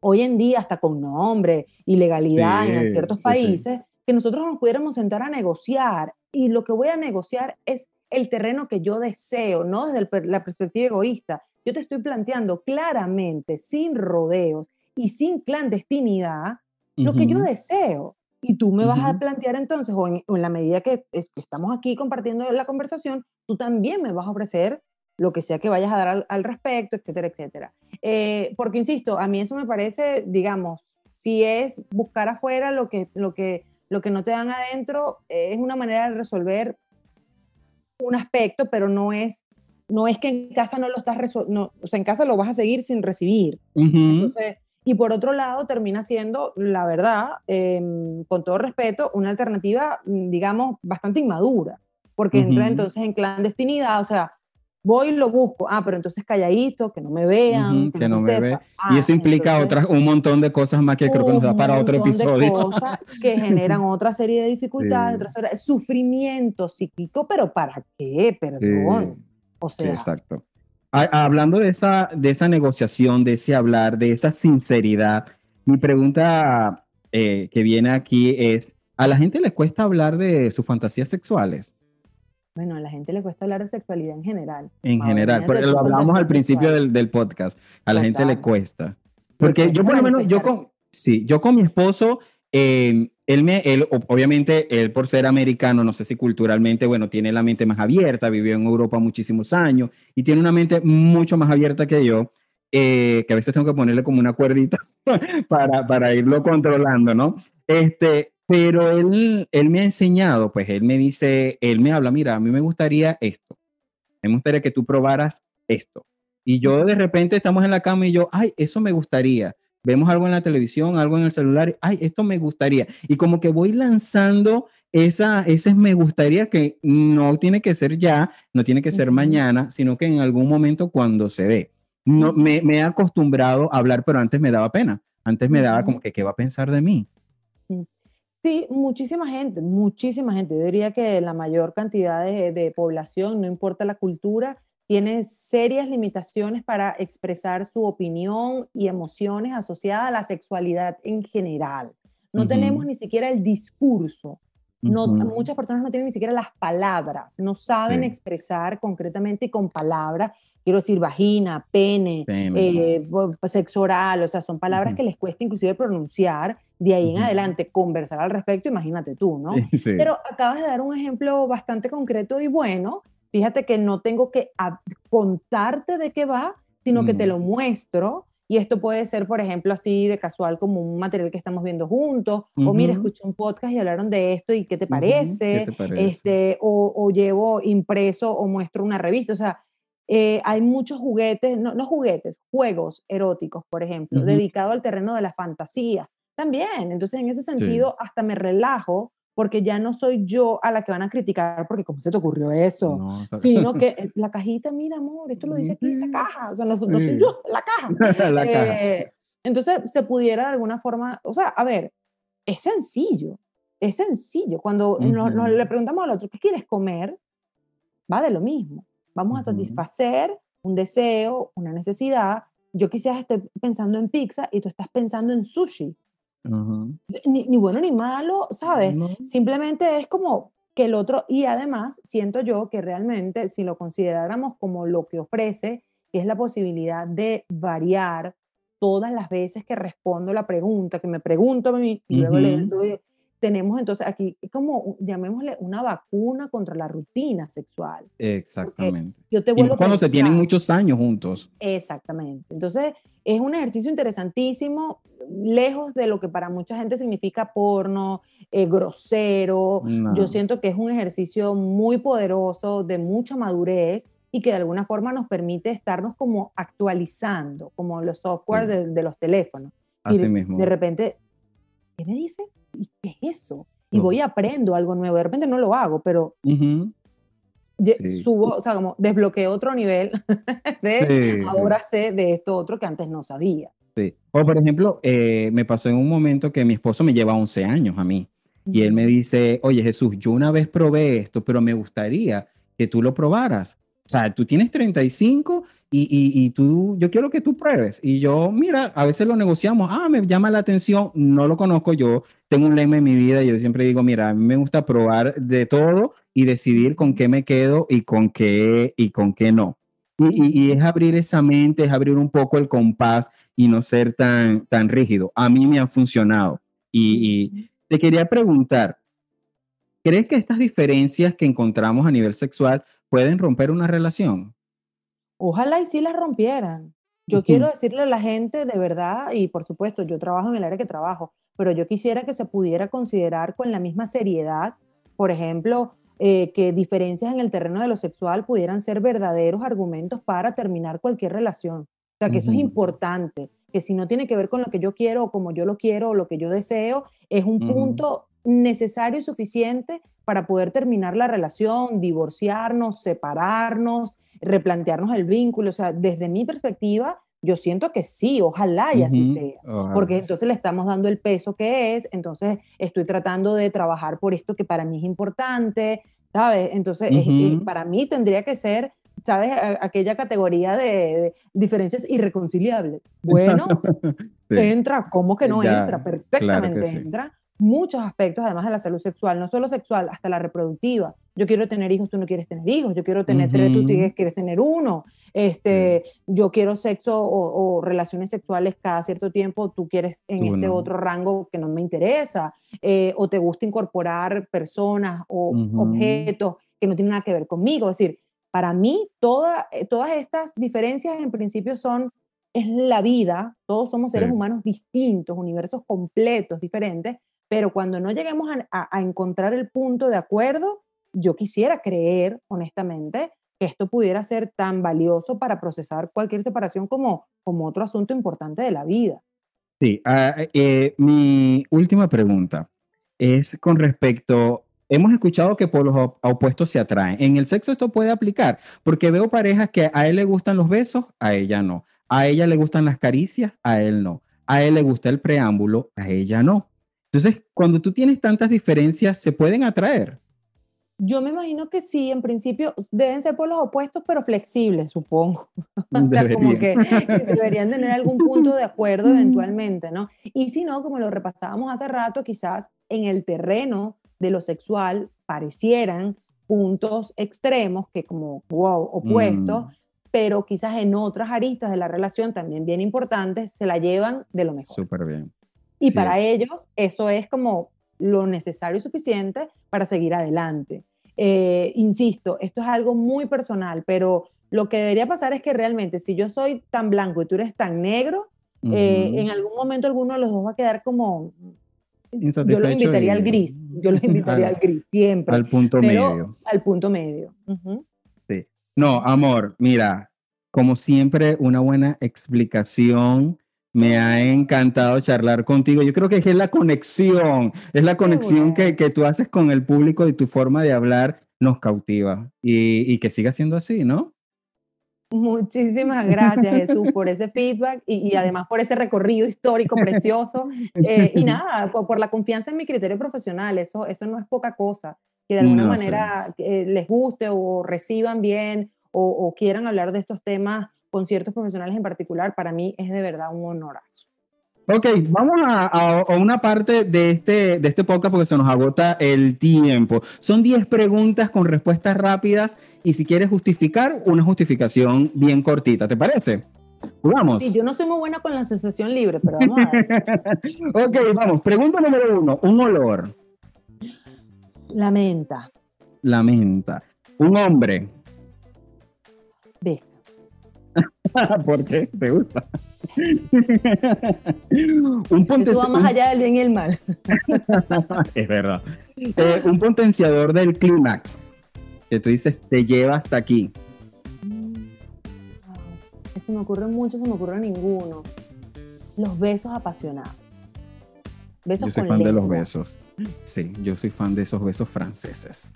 hoy en día hasta con nombre y legalidad en ciertos países, que nosotros nos pudiéramos sentar a negociar y lo que voy a negociar es el terreno que yo deseo, no desde la perspectiva egoísta. Yo te estoy planteando claramente, sin rodeos y sin clandestinidad, lo que yo deseo. Y tú me vas a plantear entonces, o en, la medida que estamos aquí compartiendo la conversación, tú también me vas a ofrecer lo que sea que vayas a dar al, respecto, etcétera, etcétera. Eh, porque, insisto, a mí eso me parece, digamos, si es buscar afuera lo que, lo que, lo que no te dan adentro, es una manera de resolver un aspecto, pero no es, no es que en casa no lo estás resolviendo, o sea, en casa lo vas a seguir sin recibir. Entonces, y por otro lado, termina siendo, la verdad, em, con todo respeto, una alternativa, digamos, bastante inmadura, porque entra entonces en clandestinidad, o sea, voy y lo busco, ah, pero entonces calladito, que no me vean, que, no, me vean. y eso ah, implica otras, un montón de cosas más que creo que nos da para otro episodio. De cosas que generan [laughs] otra serie de dificultades, otra serie de sufrimiento psíquico, pero ¿para qué? Perdón. O sea, exacto. Hablando de esa, de esa negociación, de ese hablar, de esa sinceridad, mi pregunta eh, que viene aquí es, ¿a la gente le cuesta hablar de sus fantasías sexuales? Bueno, a la gente le cuesta hablar de sexualidad en general. En general, porque lo hablamos al principio del, del, podcast. A la gente le cuesta. Porque yo por lo menos, yo con, sí, yo con mi esposo, eh, él me, él, obviamente, él por ser americano, no sé si culturalmente, bueno, tiene la mente más abierta, vivió en Europa muchísimos años y tiene una mente mucho más abierta que yo, eh, que a veces tengo que ponerle como una cuerdita [laughs] para, para irlo controlando, ¿no? Este, pero él, él me ha enseñado, pues él me dice, él me habla, mira, a mí me gustaría esto, me gustaría que tú probaras esto. Y yo de repente estamos en la cama y yo, ay, eso me gustaría. Vemos algo en la televisión, algo en el celular, ay, esto me gustaría. Y como que voy lanzando esa, ese me gustaría que no tiene que ser ya, no tiene que ser mañana, sino que en algún momento cuando se ve. No, me, me, he acostumbrado a hablar, pero antes me daba pena. Antes me daba como que, ¿qué va a pensar de mí? Sí, muchísima gente, muchísima gente. Yo diría que la mayor cantidad de, población, no importa la cultura, tiene serias limitaciones para expresar su opinión y emociones asociadas a la sexualidad en general. No tenemos ni siquiera el discurso. No, Muchas personas no tienen ni siquiera las palabras, no saben expresar concretamente y con palabras quiero decir vagina, pene, eh, sexo oral, o sea, son palabras que les cuesta inclusive pronunciar, de ahí en adelante conversar al respecto, imagínate tú, ¿no? Pero acabas de dar un ejemplo bastante concreto y bueno, fíjate que no tengo que contarte de qué va, sino que te lo muestro. Y esto puede ser, por ejemplo, así de casual como un material que estamos viendo juntos, o mira, escuché un podcast y hablaron de esto y qué te parece, Este, o, o, llevo impreso o muestro una revista, o sea, eh, hay muchos juguetes, no, juguetes, juegos eróticos, por ejemplo, dedicados al terreno de la fantasía. También, entonces en ese sentido hasta me relajo porque ya no soy yo a la que van a criticar porque cómo se te ocurrió eso, sino que [laughs] eh, la cajita, mira amor, esto lo dice aquí esta caja, o sea, no, soy yo, la caja. [laughs] la caja. Eh, entonces se pudiera de alguna forma, o sea, a ver, es sencillo, es sencillo. Cuando nos, le preguntamos al otro, ¿qué quieres comer? Va de lo mismo. Vamos a satisfacer un deseo, una necesidad. Yo quizás esté pensando en pizza y tú estás pensando en sushi. Ni, bueno ni malo, ¿sabes? Simplemente es como que el otro, y además siento yo que realmente si lo consideráramos como lo que ofrece, que es la posibilidad de variar todas las veces que respondo la pregunta, que me pregunto a mí y luego le doy tenemos entonces aquí como, llamémosle, una vacuna contra la rutina sexual. Exactamente. Yo te vuelvo cuando se tienen muchos años juntos. Exactamente. Entonces, es un ejercicio interesantísimo, lejos de lo que para mucha gente significa porno, eh, grosero. Yo siento que es un ejercicio muy poderoso, de mucha madurez y que de alguna forma nos permite estarnos como actualizando, como los software de, los teléfonos. Así mismo. De repente, ¿qué me dices? ¿Y qué es eso? Y voy y aprendo algo nuevo. De repente no lo hago, pero subo, o sea, como desbloqueo otro nivel [laughs] de ahora sé de esto otro que antes no sabía. Sí. O por ejemplo, eh, me pasó en un momento que mi esposo me lleva 11 años a mí. Y él me dice, oye Jesús, yo una vez probé esto, pero me gustaría que tú lo probaras. O sea, tú tienes 35 y, y, y, tú, yo quiero que tú pruebes. Y yo, mira, a veces lo negociamos, ah, me llama la atención, no lo conozco, yo tengo un lema en mi vida, y yo siempre digo, mira, a mí me gusta probar de todo y decidir con qué me quedo y con qué, y con qué no. Y, y, es abrir esa mente, es abrir un poco el compás y no ser tan, tan rígido. A mí me ha funcionado. Y, te quería preguntar, ¿crees que estas diferencias que encontramos a nivel sexual pueden romper una relación? Ojalá y sí las rompieran. Yo quiero decirle a la gente de verdad, y por supuesto, yo trabajo en el área que trabajo, pero yo quisiera que se pudiera considerar con la misma seriedad, por ejemplo, eh, que diferencias en el terreno de lo sexual pudieran ser verdaderos argumentos para terminar cualquier relación. O sea, que eso es importante, que si no tiene que ver con lo que yo quiero o como yo lo quiero o lo que yo deseo, es un punto necesario y suficiente para poder terminar la relación, divorciarnos, separarnos, replantearnos el vínculo. O sea, desde mi perspectiva, yo siento que sí, ojalá y así sea, porque entonces le estamos dando el peso que es, entonces estoy tratando de trabajar por esto que para mí es importante, ¿sabes? Entonces, para mí tendría que ser, ¿sabes? aquella categoría de, diferencias irreconciliables. Bueno, [laughs] entra, ¿cómo que no entra? Perfectamente entra muchos aspectos, además de la salud sexual, no solo sexual, hasta la reproductiva. Yo quiero tener hijos, tú no quieres tener hijos. Yo quiero tener tres, tú quieres tener uno. Este, Yo quiero sexo o, relaciones sexuales cada cierto tiempo, tú quieres en este otro rango que no me interesa. Eh, o te gusta incorporar personas o objetos que no tienen nada que ver conmigo. Es decir, para mí toda, eh, todas estas diferencias en principio son es la vida, todos somos seres humanos distintos, universos completos, diferentes, pero cuando no lleguemos a, encontrar el punto de acuerdo, yo quisiera creer, honestamente, que esto pudiera ser tan valioso para procesar cualquier separación como, como otro asunto importante de la vida. Sí, eh, mi última pregunta es con respecto, hemos escuchado que por los opuestos se atraen. En el sexo esto puede aplicar, porque veo parejas que a él le gustan los besos, a ella no. A ella le gustan las caricias, a él no. A él le gusta el preámbulo, a ella no. Entonces, cuando tú tienes tantas diferencias, ¿se pueden atraer? Yo me imagino que sí, en principio deben ser por los opuestos, pero flexibles, supongo. [laughs] como que deberían tener algún punto de acuerdo eventualmente, ¿no? Y si no, como lo repasábamos hace rato, quizás en el terreno de lo sexual parecieran puntos extremos que como wow, opuestos, mm. pero quizás en otras aristas de la relación también bien importantes se la llevan de lo mejor. Súper bien. Y para ellos eso es como lo necesario y suficiente para seguir adelante. Eh, insisto, esto es algo muy personal, pero lo que debería pasar es que realmente si yo soy tan blanco y tú eres tan negro, eh, en algún momento alguno de los dos va a quedar como... Yo lo invitaría al gris, yo lo [laughs] invitaría al, gris, siempre. Al punto medio. Al punto medio. Sí. No, amor, mira, como siempre, una buena explicación me ha encantado charlar contigo. Yo creo que es la conexión, es la conexión que, que, tú haces con el público y tu forma de hablar nos cautiva y, y que siga siendo así, ¿no? Muchísimas gracias Jesús por ese feedback y, y además por ese recorrido histórico precioso eh, y [laughs] nada, por, la confianza en mi criterio profesional, eso, eso no es poca cosa, que de alguna manera eh, les guste o reciban bien o, o quieran hablar de estos temas con ciertos profesionales en particular, para mí es de verdad un honorazo. Ok, vamos a, una parte de este, de este podcast porque se nos agota el tiempo. Son 10 preguntas con respuestas rápidas y si quieres justificar, una justificación bien cortita, ¿te parece? Vamos. Sí, yo no soy muy buena con la asociación libre, pero vamos a ver. [laughs] ok, vamos. Pregunta número uno, un olor. Lamenta. Lamenta. Un hombre. Ve. [laughs] ¿Por qué? ¿Te gusta? [laughs] un Eso va más allá del bien y el mal. [laughs] es verdad. Eh, un potenciador del clímax. Que tú dices, te lleva hasta aquí. Se me ocurre mucho, se me ocurre ninguno. Los besos apasionados. Besos yo soy fan de los besos. Sí, yo soy fan de esos besos franceses.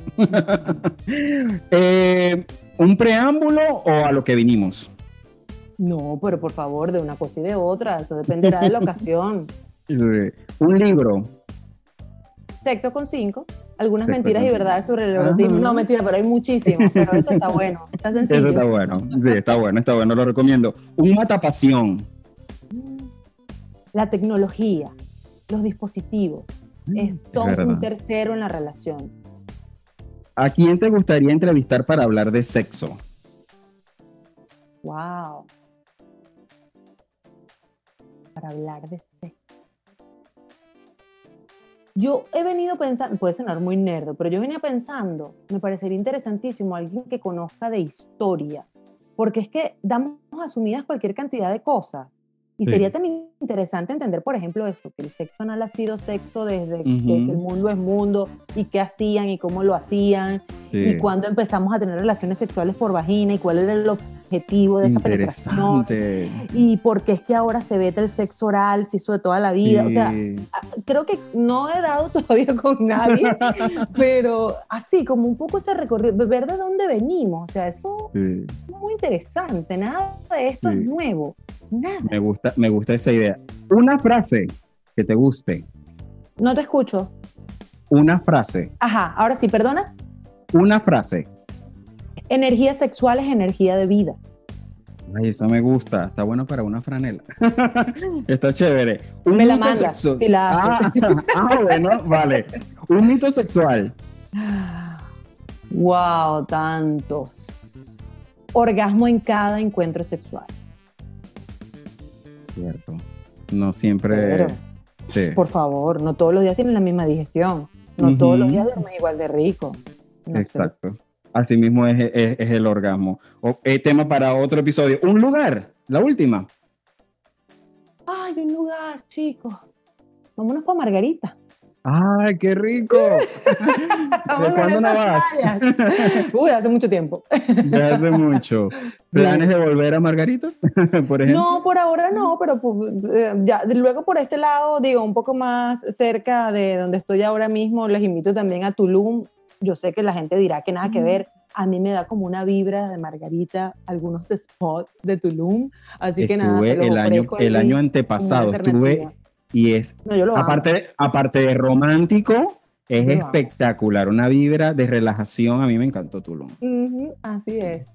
Eh, ¿Un preámbulo o a lo que vinimos? No, pero por favor, de una cosa y de otra, eso dependerá de la ocasión. [laughs] Un libro. Sexo con cinco. Algunas mentiras y verdades sobre el erotismo. No, mentira, pero hay muchísimas. Pero eso está bueno, está [laughs] sencillo. Eso está bueno, sí, está bueno, está bueno, lo recomiendo. Un matapasión. La tecnología, los dispositivos, mm, son un tercero en la relación. ¿A quién te gustaría entrevistar para hablar de sexo? Wow para hablar de sexo. Yo he venido pensando, puede sonar muy nerdo, pero yo venía pensando, me parecería interesantísimo alguien que conozca de historia, porque es que damos asumidas cualquier cantidad de cosas. Y sería tan interesante entender, por ejemplo, eso, que el sexo anal ha sido sexo desde que el mundo es mundo y qué hacían y cómo lo hacían y cuándo empezamos a tener relaciones sexuales por vagina y cuál era el objetivo de esa penetración y por qué es que ahora se vete el sexo oral, se hizo de toda la vida. O sea, creo que no he dado [laughs] todavía con nadie, [laughs] pero así como un poco ese recorrido, ver de dónde venimos, o sea, eso es muy interesante, nada de esto es nuevo. Nada. Me gusta, me gusta esa idea. Una frase que te guste. No te escucho. Una frase. Ajá, ahora sí, perdona. Una frase. Energía sexual es energía de vida. Ay, eso me gusta. Está bueno para una franela. [laughs] Está chévere. Un me la mandas si la ah, [laughs] ah, bueno, vale. Un mito sexual. Wow, tantos. Orgasmo en cada encuentro sexual. Cierto. No siempre. Por favor, no todos los días tienen la misma digestión. No todos los días duermen igual de rico. Exacto. Así mismo es, el orgasmo. O, eh, tema para otro episodio. Un lugar, la última. Ay, un lugar, chicos. Vámonos para Margarita. ¡Ay, qué rico! [laughs] ¿De cuándo no vas? [laughs] Uy, hace mucho tiempo. Ya hace mucho. ¿Planes de volver a Margarita, [laughs] por ejemplo? No, por ahora no, pero pues, eh, ya, luego por este lado, digo, un poco más cerca de donde estoy ahora mismo, les invito también a Tulum. Yo sé que la gente dirá que nada que ver. A mí me da como una vibra de Margarita, algunos spots de Tulum. Así que nada. el año, el año antepasado estuve y es, aparte, aparte de romántico, es espectacular, una vibra de relajación. A mí me encantó Tulum. así es.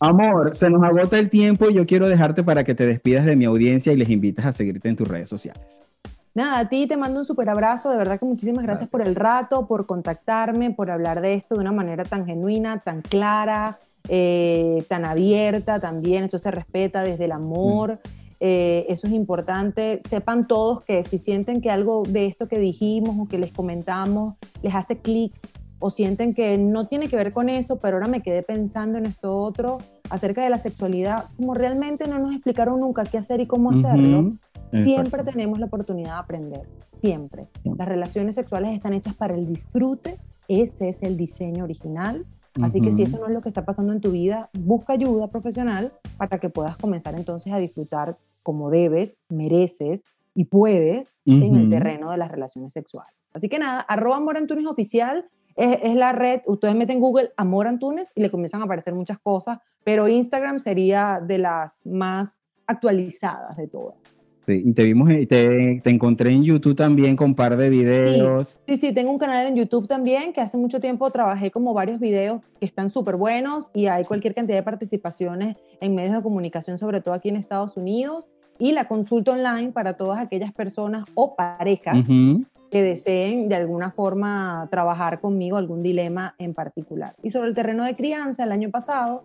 Amor, se nos agota el tiempo y yo quiero dejarte para que te despidas de mi audiencia y les invites a seguirte en tus redes sociales. Nada, a ti te mando un súper abrazo, de verdad que muchísimas gracias por el rato, por contactarme, por hablar de esto de una manera tan genuina, tan clara, eh, tan abierta también, eso se respeta desde el amor. Eh, eso es importante. Sepan todos que si sienten que algo de esto que dijimos o que les comentamos les hace clic o sienten que no tiene que ver con eso, pero ahora me quedé pensando en esto otro acerca de la sexualidad, como realmente no nos explicaron nunca qué hacer y cómo hacerlo, siempre tenemos la oportunidad de aprender, siempre. Las relaciones sexuales están hechas para el disfrute, ese es el diseño original. Así que si eso no es lo que está pasando en tu vida, busca ayuda profesional para que puedas comenzar entonces a disfrutar como debes, mereces y puedes en el terreno de las relaciones sexuales. Así que nada, arroba Amor Antunes Oficial es, es, la red, ustedes meten Google Amor Antunes y le comienzan a aparecer muchas cosas, pero Instagram sería de las más actualizadas de todas. Sí, y te vimos, te, te encontré en YouTube también con un par de videos. Sí, sí, tengo un canal en YouTube también que hace mucho tiempo trabajé como varios videos que están súper buenos y hay cualquier cantidad de participaciones en medios de comunicación, sobre todo aquí en Estados Unidos y la consulta online para todas aquellas personas o parejas que deseen de alguna forma trabajar conmigo algún dilema en particular. Y sobre el terreno de crianza, el año pasado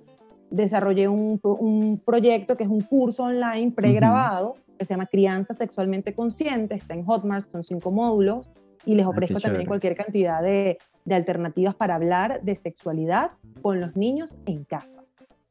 desarrollé un, un proyecto que es un curso online pregrabado que se llama Crianza Sexualmente Consciente, está en Hotmart, son cinco módulos y les ofrezco también cualquier cantidad de, de alternativas para hablar de sexualidad con los niños en casa.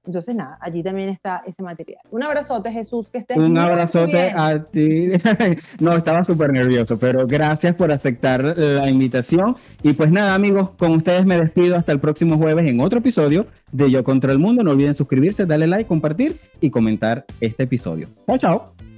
Entonces, nada, allí también está ese material. Un abrazote, Jesús, que estés Un abrazote a ti. [laughs] no, estaba súper nervioso, pero gracias por aceptar la invitación. Y pues nada, amigos, con ustedes me despido hasta el próximo jueves en otro episodio de Yo contra el Mundo. No olviden suscribirse, darle like, compartir y comentar este episodio. Chao, chao.